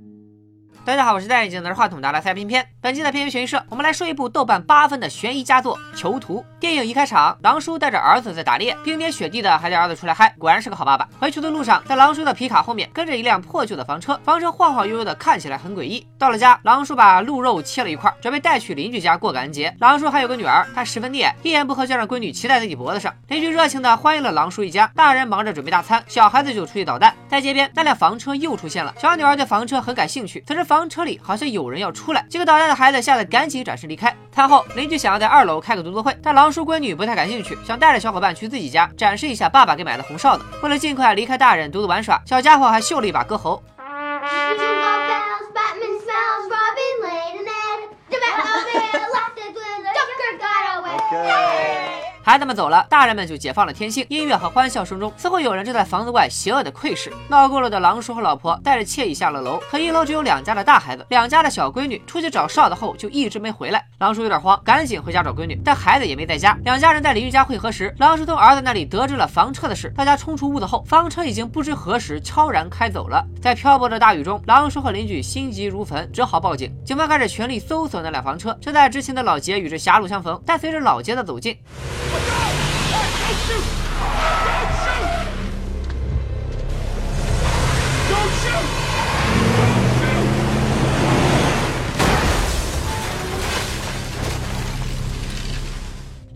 thank you 大家好，我是戴眼镜拿着话筒的拉塞偏偏。本期的偏偏悬疑社，我们来说一部豆瓣八分的悬疑佳作《囚徒》。电影一开场，狼叔带着儿子在打猎，冰天雪地的还带儿子出来嗨，果然是个好爸爸。回去的路上，在狼叔的皮卡后面跟着一辆破旧的房车，房车晃晃悠悠的，看起来很诡异。到了家，狼叔把鹿肉切了一块，准备带去邻居家过感恩节。狼叔还有个女儿，他十分溺爱，一言不合就让闺女骑在自己脖子上。邻居热情的欢迎了狼叔一家，大人忙着准备大餐，小孩子就出去捣蛋。在街边，那辆房车又出现了，小女儿对房车很感兴趣，此时房车里好像有。人要出来，几个捣蛋的孩子吓得赶紧转身离开。餐后，邻居想要在二楼开个读书会，但狼叔闺女不太感兴趣，想带着小伙伴去自己家展示一下爸爸给买的红哨子。为了尽快离开大人独自玩耍，小家伙还秀了一把歌喉。孩子们走了，大人们就解放了天性。音乐和欢笑声中，似乎有人正在房子外邪恶的窥视。闹够了的狼叔和老婆带着惬意下了楼，可一楼只有两家的大孩子，两家的小闺女出去找哨子后就一直没回来。狼叔有点慌，赶紧回家找闺女，但孩子也没在家。两家人在邻居家汇合时，狼叔从儿子那里得知了房车的事。大家冲出屋子后，房车已经不知何时悄然开走了。在漂泊的大雨中，狼叔和邻居心急如焚，只好报警。警方开始全力搜索那辆房车。正在执勤的老杰与之狭路相逢，但随着老杰的走近。Shoot!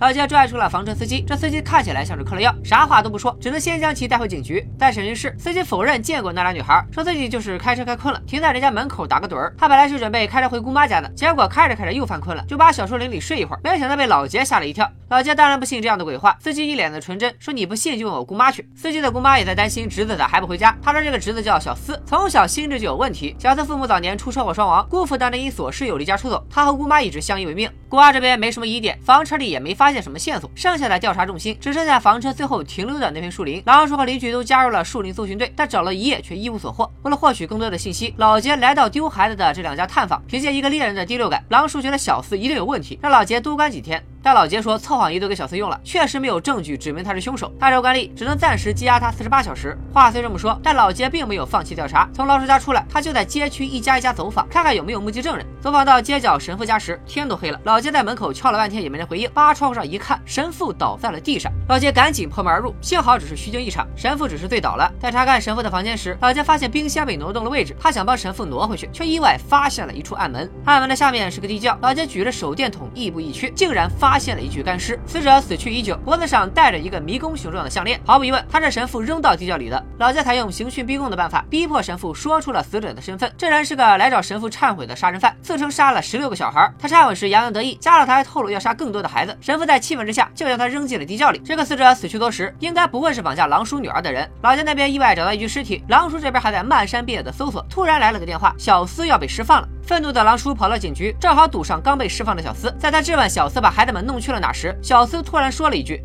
老杰拽出了房车司机，这司机看起来像是嗑了药，啥话都不说，只能先将其带回警局。在审讯室，司机否认见过那俩女孩，说自己就是开车开困了，停在人家门口打个盹儿。他本来是准备开车回姑妈家的，结果开着开着又犯困了，就把小树林里睡一会儿，没想到被老杰吓了一跳。老杰当然不信这样的鬼话，司机一脸的纯真，说你不信就问我姑妈去。司机的姑妈也在担心侄子咋还不回家，他说这个侄子叫小思，从小心智就有问题。小思父母早年出车祸双亡，姑父当年因琐事又离家出走，他和姑妈一直相依为命。姑妈这边没什么疑点，房车里也没发发现什么线索，剩下的调查重心只剩下房车最后停留的那片树林。狼叔和邻居都加入了树林搜寻队，但找了一夜却一无所获。为了获取更多的信息，老杰来到丢孩子的这两家探访。凭借一个猎人的第六感，狼叔觉得小四一定有问题，让老杰多关几天。但老杰说测谎仪都给小四用了，确实没有证据指明他是凶手。按照惯例，只能暂时羁押他四十八小时。话虽这么说，但老杰并没有放弃调查。从老叔家出来，他就在街区一家一家走访，看看有没有目击证人。走访到街角神父家时，天都黑了。老杰在门口敲了半天也没人回应，扒窗户上一看，神父倒在了地上。老杰赶紧破门而入，幸好只是虚惊一场，神父只是醉倒了。在查看神父的房间时，老杰发现冰箱被挪动了位置，他想帮神父挪回去，却意外发现了一处暗门。暗门的下面是个地窖，老杰举着手电筒亦步亦趋，竟然发发现了一具干尸。死者死去已久，脖子上戴着一个迷宫形状的项链。毫无疑问，他是神父扔到地窖里的。老杰采用刑讯逼供的办法，逼迫神父说出了。死者的身份。这人是个来找神父忏悔的杀人犯，自称杀了。十六个小孩。他忏悔时洋洋得意，加上他还透露要杀更多的孩子。神父在气愤之下，就将他扔进了。地窖里。这个死者死去多时，应该不会是绑架狼叔女儿的人。老杰那边意外找到一具尸体，狼叔这边还在漫山遍野的搜索。突然来了。个电话，小斯要被释放了。愤怒的狼叔跑到警局，正好堵上刚被释放的小斯。在他质问小斯把孩子们弄去了哪时，小斯突然说了一句。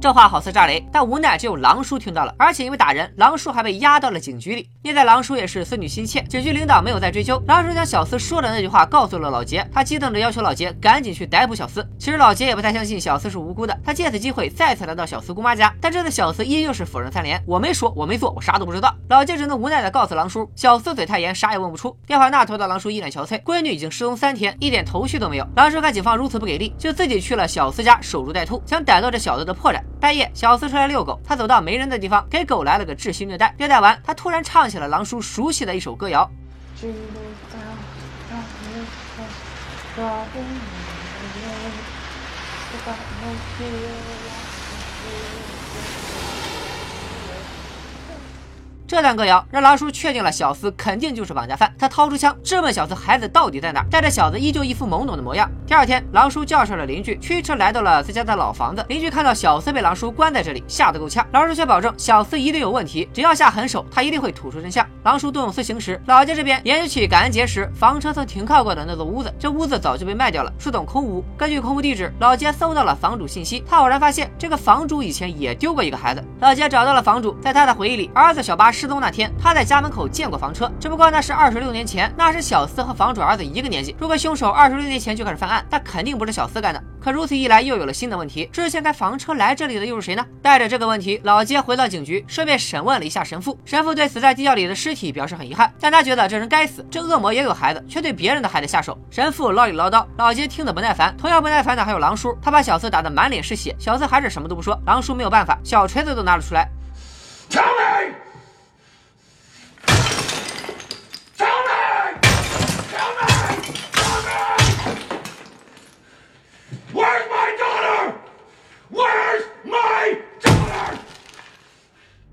这话好似炸雷，但无奈只有狼叔听到了，而且因为打人，狼叔还被押到了警局里。念在狼叔也是思女心切，警局领导没有再追究。狼叔将小司说的那句话告诉了老杰，他激动着要求老杰赶紧去逮捕小司。其实老杰也不太相信小司是无辜的，他借此机会再次来到小司姑妈家，但这次小司依旧是否认三连，我没说，我没做，我啥都不知道。老杰只能无奈的告诉狼叔，小司嘴太严，啥也问不出。电话那头的狼叔一脸憔悴，闺女已经失踪三天，一点头绪都没有。狼叔看警方如此不给力，就自己去了小司家守株待兔，想逮到这小子的破绽。半夜，小司出来遛狗，他走到没人的地方，给狗来了个窒息虐待。虐待完，他突然唱起了狼叔熟悉的一首歌谣。这段歌谣让狼叔确定了小司肯定就是绑架犯。他掏出枪质问小司孩子到底在哪，但这小子依旧一副懵懂的模样。第二天，狼叔叫上了邻居，驱车来到了自家的老房子。邻居看到小司被狼叔关在这里，吓得够呛。狼叔却保证小司一定有问题，只要下狠手，他一定会吐出真相。狼叔动用私刑时，老杰这边研究起感恩节时房车曾停靠过的那座屋子。这屋子早就被卖掉了，是栋空屋。根据空屋地址，老杰搜到了房主信息。他偶然发现这个房主以前也丢过一个孩子。老杰找到了房主，在他的回忆里，儿子小八。失踪那天，他在家门口见过房车，只不过那是二十六年前，那是小四和房主儿子一个年纪。如果凶手二十六年前就开始犯案，那肯定不是小四干的。可如此一来，又有了新的问题：之前开房车来这里的又是谁呢？带着这个问题，老杰回到警局，顺便审问了一下神父。神父对死在地窖里的尸体表示很遗憾，但他觉得这人该死，这恶魔也有孩子，却对别人的孩子下手。神父唠里唠叨，老杰听得不耐烦。同样不耐烦的还有狼叔，他把小四打得满脸是血，小四还是什么都不说。狼叔没有办法，小锤子都拿了出来。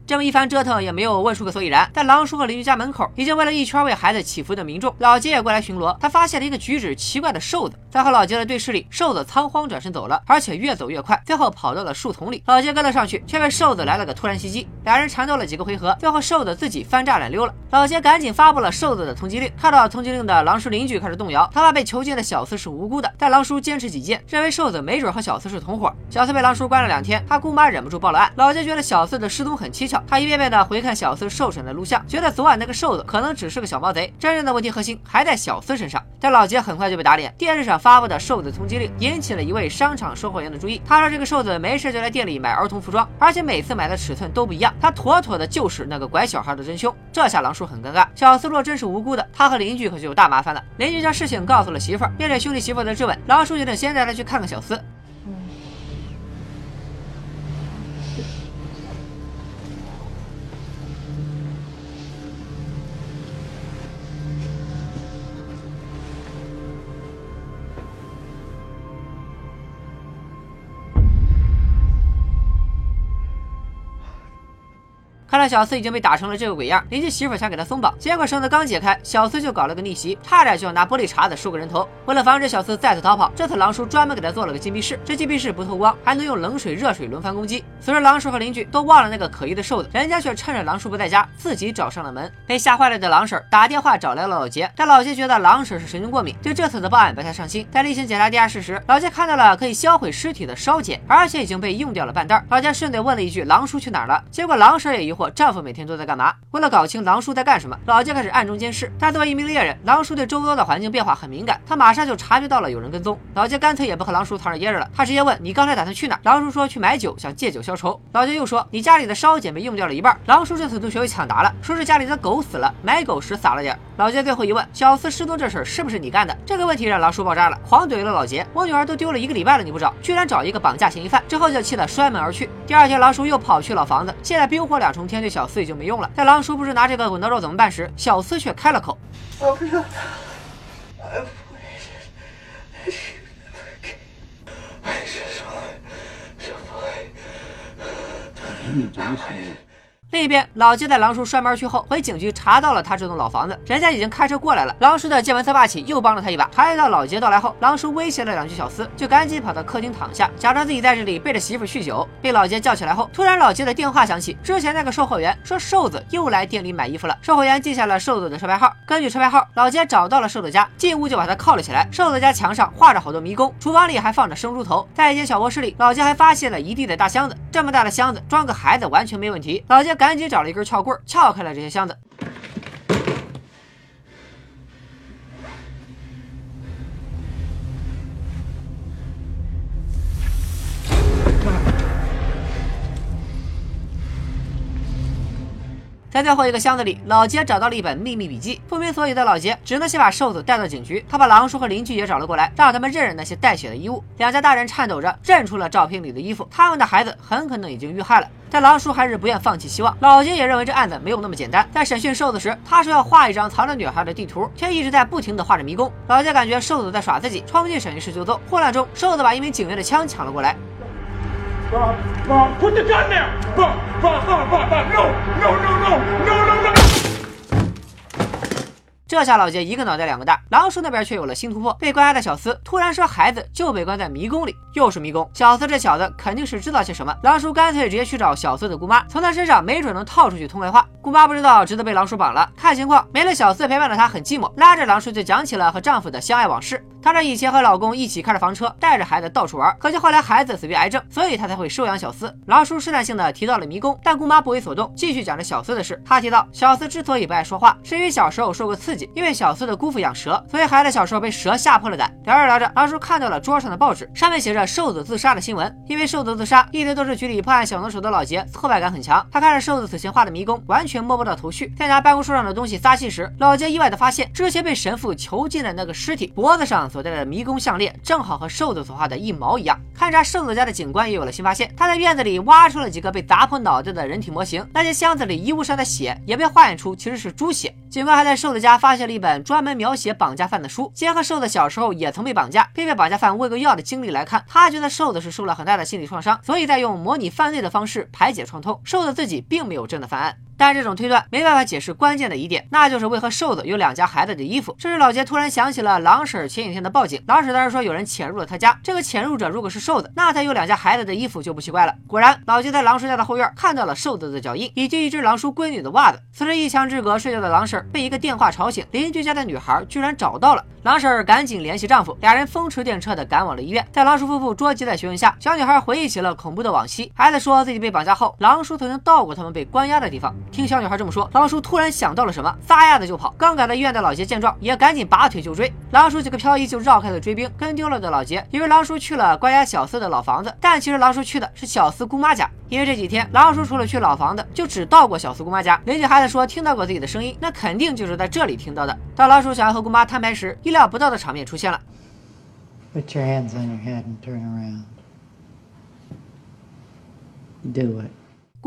这么一番折腾也没有问出个所以然。在狼叔和邻居家门口，已经围了一圈为孩子祈福的民众。老杰也过来巡逻，他发现了一个举止奇怪的瘦子。在和老杰的对视里，瘦子仓皇转身走了，而且越走越快，最后跑到了树丛里。老杰跟了上去，却被瘦子来了个突然袭击。俩人缠斗了几个回合，最后瘦子自己翻栅栏溜了。老杰赶紧发布了瘦子的通缉令。看到通缉令的狼叔邻居开始动摇，他怕被囚禁的小四是无辜的，但狼叔坚持己见，认为瘦子没准和小四是同伙。小四被狼叔关了两天，他姑妈忍不住报了案。老杰觉得小四的失踪很蹊跷。他一遍遍的回看小四受审的录像，觉得昨晚那个瘦子可能只是个小毛贼，真正的问题核心还在小四身上。但老杰很快就被打脸，电视上发布的瘦子通缉令引起了一位商场售货员的注意。他说这个瘦子没事就来店里买儿童服装，而且每次买的尺寸都不一样，他妥妥的就是那个拐小孩的真凶。这下狼叔很尴尬，小四若真是无辜的，他和邻居可就有大麻烦了。邻居将事情告诉了媳妇儿，面对兄弟媳妇的质问，狼叔决定先带他去看看小四。看来小四已经被打成了这个鬼样，邻居媳妇想给他松绑，结果绳子刚解开，小四就搞了个逆袭，差点就要拿玻璃碴子收个人头。为了防止小四再次逃跑，这次狼叔专门给他做了个禁闭室，这禁闭室不透光，还能用冷水、热水轮番攻击。此时狼叔和邻居都忘了那个可疑的瘦子，人家却趁着狼叔不在家，自己找上了门。被吓坏了的狼婶打电话找来了老杰，但老杰觉得狼婶是神经过敏，对这次的报案不太上心。在例行检查地下室时，老杰看到了可以销毁尸体的烧碱，而且已经被用掉了半袋。老杰顺嘴问了一句：“狼叔去哪儿了？”结果狼婶也疑惑，丈夫每天都在干嘛？为了搞清狼叔在干什么，老杰开始暗中监视。但作为一名猎人，狼叔对周遭的环境变化很敏感，他马上就察觉到了有人跟踪。老杰干脆也不和狼叔藏着掖着了，他直接问：“你刚才打算去哪？”狼叔说：“去买酒，想借酒消愁。”老杰又说：“你家里的烧碱被用掉了一半。”狼叔这次都学会抢答了，说是家里的狗死了，买狗时撒了点。老杰最后一问：“小四失踪这事儿是不是你干的？”这个问题让狼叔爆炸了，狂怼了老杰：“我女儿都丢了一个礼拜了，你不找，居然找一个绑架嫌疑犯！”之后就气得摔门而去。第二天，狼叔又跑去老房子，现在冰火两重天对小四已经没用了。在狼叔不知拿这个滚刀肉怎么办时，小四却开了口：“我不要他。”另一边，老杰在狼叔摔门而去后，回警局查到了他这栋老房子，人家已经开车过来了。狼叔的见闻色霸气又帮了他一把。察觉到老杰到来后，狼叔威胁了两句小厮，就赶紧跑到客厅躺下，假装自己在这里背着媳妇酗酒。被老杰叫起来后，突然老杰的电话响起，之前那个售货员说瘦子又来店里买衣服了。售货员记下了瘦子的车牌号，根据车牌号，老杰找到了瘦子家，进屋就把他铐了起来。瘦子家墙上画着好多迷宫，厨房里还放着生猪头，在一间小卧室里，老杰还发现了一地的大箱子，这么大的箱子装个孩子完全没问题。老杰赶紧找了一根撬棍，撬开了这些箱子。在最后一个箱子里，老杰找到了一本秘密笔记。不明所以的老杰只能先把瘦子带到警局。他把狼叔和邻居也找了过来，让他们认认那些带血的衣物。两家大人颤抖着认出了照片里的衣服，他们的孩子很可能已经遇害了。但狼叔还是不愿放弃希望。老杰也认为这案子没有那么简单。在审讯瘦子时，他说要画一张藏着女孩的地图，却一直在不停的画着迷宫。老杰感觉瘦子在耍自己，冲进审讯室就揍。混乱中，瘦子把一名警员的枪抢了过来。这下老杰一个脑袋两个大，狼叔那边却有了新突破。被关押的小厮突然说孩子就被关在迷宫里，又是迷宫。小厮这小子肯定是知道些什么。狼叔干脆直接去找小厮的姑妈，从他身上没准能套出去通外话。姑妈不知道，只得被狼叔绑了。看情况没了小厮陪伴的她很寂寞，拉着狼叔就讲起了和丈夫的相爱往事。她说以前和老公一起开着房车，带着孩子到处玩，可惜后来孩子死于癌症，所以她才会收养小厮。狼叔试探性的提到了迷宫，但姑妈不为所动，继续讲着小厮的事。他提到小厮之所以不爱说话，是因为小时候受过刺激，因为小厮的姑父养蛇，所以孩子小时候被蛇吓破了胆。聊着聊着，狼叔看到了桌上的报纸，上面写着瘦子自杀的新闻。因为瘦子自杀，一直都是局里破案小能手的老杰挫败感很强。他看着瘦子此前画的迷宫，完全摸不到头绪。在拿办公桌上的东西撒气时，老杰意外的发现，之前被神父囚禁的那个尸体脖子上所戴的迷宫项链，正好和瘦子所画的一毛一样。勘察瘦子家的警官也有了新发现，他在院子里挖出了几个被砸破脑袋的人体模型，那些箱子里衣物上的血也被化验出其实是猪血。警官还在瘦子家发现了一本专门描写绑架犯的书，结合瘦子小时候也曾被绑架，并被绑架犯喂过药的经历来看，他觉得瘦子是受了很大的心理创伤，所以在用模拟犯罪的方式排解创痛。瘦子自己并没有真的犯案。但这种推断没办法解释关键的疑点，那就是为何瘦子有两家孩子的衣服。这时老杰突然想起了狼婶前几天的报警，狼婶当时说有人潜入了他家，这个潜入者如果是瘦子，那他有两家孩子的衣服就不奇怪了。果然，老杰在狼叔家的后院看到了瘦子的脚印，以及一只狼叔闺女的袜子。此时一墙之隔睡觉的狼婶被一个电话吵醒，邻居家的女孩居然找到了。狼婶赶紧联系丈夫，俩人风驰电掣的赶往了医院。在狼叔夫妇捉急的询问下，小女孩回忆起了恐怖的往昔。孩子说自己被绑架后，狼叔曾经到过他们被关押的地方。听小女孩这么说，狼叔突然想到了什么，撒丫子就跑。刚赶到医院的老杰见状，也赶紧拔腿就追。狼叔几个漂移就绕开了追兵，跟丢了的老杰以为狼叔去了关押小四的老房子，但其实狼叔去的是小四姑妈家。因为这几天狼叔除了去老房子，就只到过小四姑妈家。邻居孩子说听到过自己的声音，那肯定就是在这里听到的。当狼叔想要和姑妈摊牌时，意料不到的场面出现了。Put your hands on your head and turn around. Do it.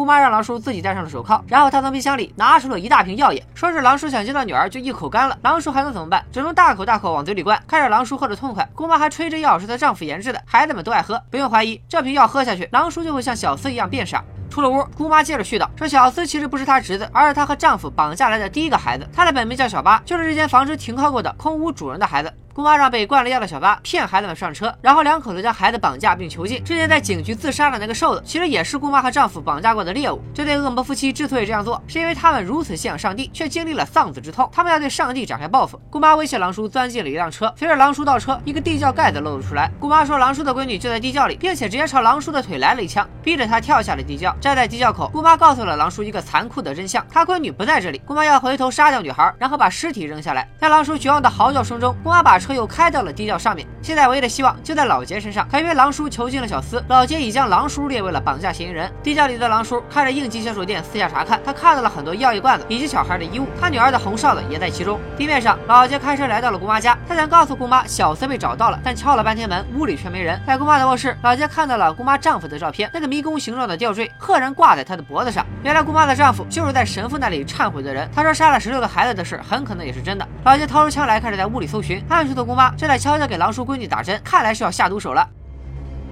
姑妈让狼叔自己戴上了手铐，然后他从冰箱里拿出了一大瓶药液，说是狼叔想见到女儿就一口干了。狼叔还能怎么办？只能大口大口往嘴里灌。看着狼叔喝得痛快，姑妈还吹着药是她丈夫研制的，孩子们都爱喝。不用怀疑，这瓶药喝下去，狼叔就会像小厮一样变傻。出了屋，姑妈接着絮叨说：“小厮其实不是她侄子，而是她和丈夫绑架来的第一个孩子。她的本名叫小八，就是这间房子停靠过的空屋主人的孩子。”姑妈让被灌了药的小八骗孩子们上车，然后两口子将孩子绑架并囚禁。之前在警局自杀的那个瘦子，其实也是姑妈和丈夫绑架过的猎物。这对恶魔夫妻之所以这样做，是因为他们如此信仰上帝，却经历了丧子之痛，他们要对上帝展开报复。姑妈威胁狼叔钻进了一辆车，随着狼叔倒车，一个地窖盖子露了出来。姑妈说狼叔的闺女就在地窖里，并且直接朝狼叔的腿来了一枪，逼着他跳下了地窖。站在地窖口，姑妈告诉了狼叔一个残酷的真相：他闺女不在这里。姑妈要回头杀掉女孩，然后把尸体扔下来。在狼叔绝望的嚎叫声中，姑妈把车又开到了地窖上面。现在唯一的希望就在老杰身上，可因为狼叔囚禁了小厮，老杰已将狼叔列为了绑架嫌疑人。地窖里的狼叔开着应急小手电四下查看，他看到了很多药液罐子以及小孩的衣物，他女儿的红哨子也在其中。地面上，老杰开车来到了姑妈家，他想告诉姑妈小厮被找到了，但敲了半天门，屋里却没人。在姑妈的卧室，老杰看到了姑妈丈夫的照片，那个迷宫形状的吊坠赫然挂在他的脖子上。原来姑妈的丈夫就是在神父那里忏悔的人，他说杀了十六个孩子的事很可能也是真的。老杰掏出枪来，开始在屋里搜寻，暗处的姑妈正在悄悄给狼叔闺女打针，看来是要下毒手了。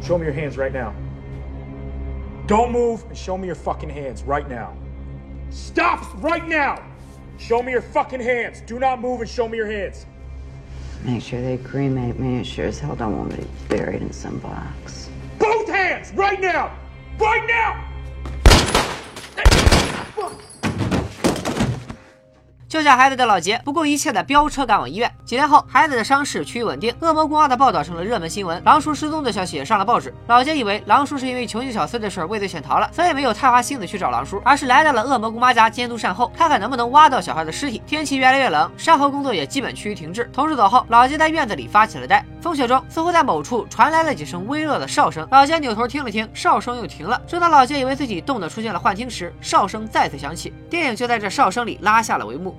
Show me your hands right now. Don't move and show me your fucking hands right now. Stop right now. Show me your fucking hands. Do not move and show me your hands. Make sure they cremate me. It sure as hell don't want me buried in some box. Both hands right now. Right now. 救下孩子的老杰不顾一切的飙车赶往医院。几天后，孩子的伤势趋于稳定，恶魔姑妈的报道成了热门新闻，狼叔失踪的消息也上了报纸。老杰以为狼叔是因为囚禁小厮的事畏罪潜逃了，所以没有太花心思去找狼叔，而是来到了恶魔姑妈家监督善后，看看能不能挖到小孩的尸体。天气越来越冷，善后工作也基本趋于停滞。同事走后，老杰在院子里发起了呆。风雪中，似乎在某处传来了几声微弱的哨声。老杰扭头听了听，哨声又停了。正当老杰以为自己冻得出现了幻听时，哨声再次响起。电影就在这哨声里拉下了帷幕。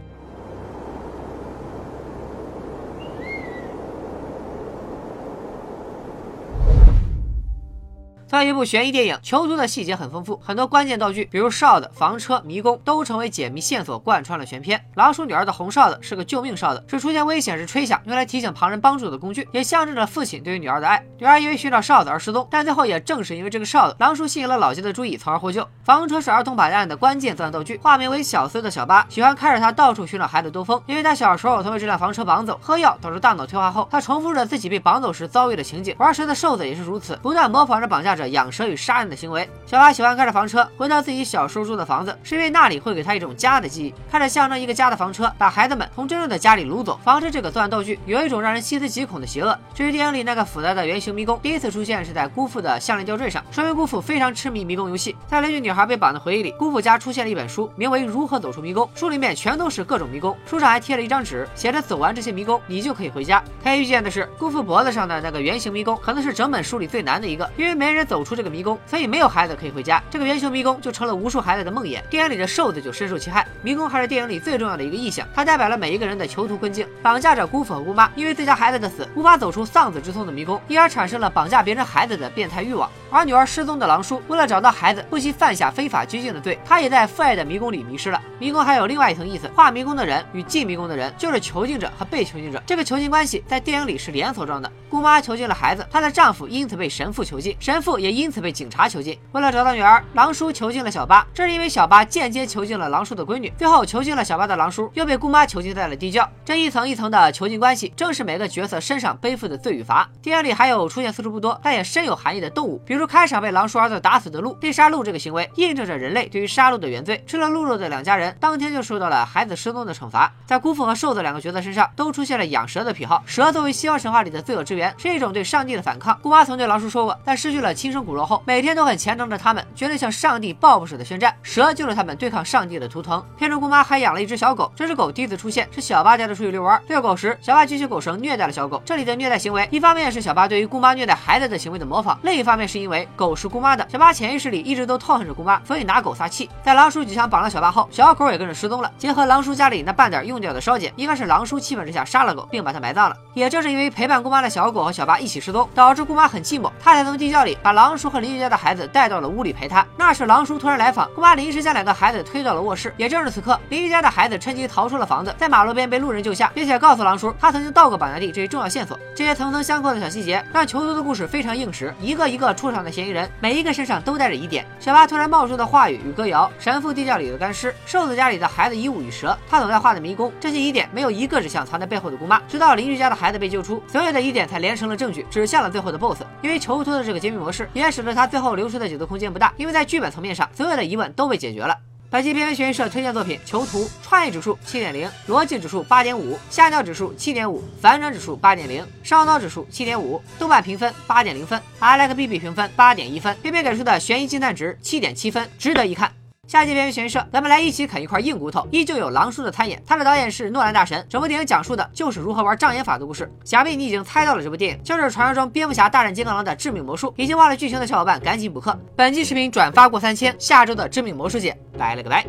作为一部悬疑电影，囚徒的细节很丰富，很多关键道具，比如哨子、房车、迷宫，都成为解谜线索，贯穿了全片。狼叔女儿的红哨子是个救命哨子，是出现危险时吹响，用来提醒旁人帮助的工具，也象征着父亲对于女儿的爱。女儿因为寻找哨子而失踪，但最后也正是因为这个哨子，狼叔吸引了老杰的注意，从而获救。房车是儿童绑架案的关键作案道具，化名为小厮的小八喜欢开着它到处寻找孩子兜风，因为他小时候曾被这辆房车绑走，喝药导致大脑退化后，他重复着自己被绑走时遭遇的情景。玩蛇的瘦子也是如此，不断模仿着绑架者。着养蛇与杀人的行为。小八喜欢开着房车回到自己小时候住的房子，是因为那里会给他一种家的记忆。看着象征一个家的房车，把孩子们从真正的家里掳走。房车这个作案道具有一种让人细思极恐的邪恶。至于电影里那个复杂的圆形迷宫，第一次出现是在姑父的项链吊坠上，说明姑父非常痴迷迷宫游戏。在邻居女孩被绑的回忆里，姑父家出现了一本书，名为《如何走出迷宫》，书里面全都是各种迷宫，书上还贴了一张纸，写着走完这些迷宫，你就可以回家。他预见的是，姑父脖子上的那个圆形迷宫可能是整本书里最难的一个，因为没人走出这个迷宫，所以没有孩子可以回家。这个圆形迷宫就成了无数孩子的梦魇。电影里的瘦子就深受其害。迷宫还是电影里最重要的一个意象，它代表了每一个人的囚徒困境，绑架着姑父和姑妈，因为自家孩子的死无法走出丧子之痛的迷宫，因而产生了绑架别人孩子的变态欲望。而女儿失踪的狼叔，为了找到孩子，不惜犯下非法拘禁的罪，他也在父爱的迷宫里迷失了。迷宫还有另外一层意思，画迷宫的人与进迷宫的人就是囚禁者和被囚禁者，这个囚禁关系在电影里是连锁状的。姑妈囚禁了孩子，她的丈夫因此被神父囚禁，神父也因此被警察囚禁。为了找到女儿，狼叔囚禁了小八，这是因为小八间接囚禁了狼叔的闺女，最后囚禁了小八的狼叔又被姑妈囚禁在了地窖。这一层一层的囚禁关系，正是每个角色身上背负的罪与罚。电影里还有出现次数不多，但也深有含义的动物，比如开场被狼叔儿子打死的鹿。猎杀鹿这个行为，印证着人类对于杀戮的原罪。吃了鹿肉的两家人，当天就受到了孩子失踪的惩罚。在姑父和瘦子两个角色身上，都出现了养蛇的癖好。蛇作为西方神话里的罪恶之源，是一种对上帝的反抗。姑妈曾对狼叔说过，在失去了亲生骨肉后，每天都很虔诚的他们，绝对向上帝报复式的宣战。蛇就是他们对抗上帝的图腾。片中姑妈还养了一只小狗，这只狗第一次出现是小八带着出去遛弯，遛狗时，小八举起狗绳虐待了小狗。这里的虐待行为，一方面是小八对于姑妈虐待孩子的行为的模仿，另一方面是因为狗是姑妈的，小八潜意识里一直都痛恨着姑妈，所以拿狗撒气。在狼叔举枪绑了小八后，小狗也跟着失踪了。结合狼叔家里那半点用掉的烧碱，应该是狼叔气愤之下杀了狗，并把它埋葬了。也正是因为陪伴姑妈的小狗和小八一起失踪，导致姑妈很寂寞，她才从地窖里把狼叔和邻居家的孩子带到了屋里陪他。那时狼叔突然来访，姑妈临时将两个孩子推到了卧室。也正是此刻，邻居家的孩子趁机逃出了房子，在马路边被路人救下，并且告诉狼叔他曾经到过绑架地这一重要线索。这些层层相扣的小细节，让囚徒的故事非常硬实。一个一个出场的嫌疑人，每一个身上都带着疑点。小八突然冒出的话语与歌谣，神父地窖里的干尸，瘦子家里的孩子衣物与蛇，他走在画的迷宫，这些疑点没有一个指向藏在背后的姑妈。直到邻居家的孩子被救出，所有的疑点才连成了证据，指向了最后的 BOSS。因为囚徒的这个揭秘模式，也使得他最后留出的解读空间不大，因为在剧本层面上，所有的疑问都被解决了。本期片尾悬疑社推荐作品《囚徒》，创意指数七点零，逻辑指数八点五，吓尿指数七点五，反转指数八点零，烧脑指数七点五，豆瓣评分八点零分，I like B B 评分八点一分，片片给出的悬疑惊叹值七点七分，值得一看。下期片尾悬疑社，咱们来一起啃一块硬骨头，依旧有狼叔的参演，他的导演是诺兰大神，整部电影讲述的就是如何玩障眼法的故事。想必你已经猜到了，这部电影就是传说中蝙蝠侠大战金刚狼的致命魔术。已经忘了剧情的小伙伴赶紧补课。本期视频转发过三千，下周的致命魔术节拜了个拜。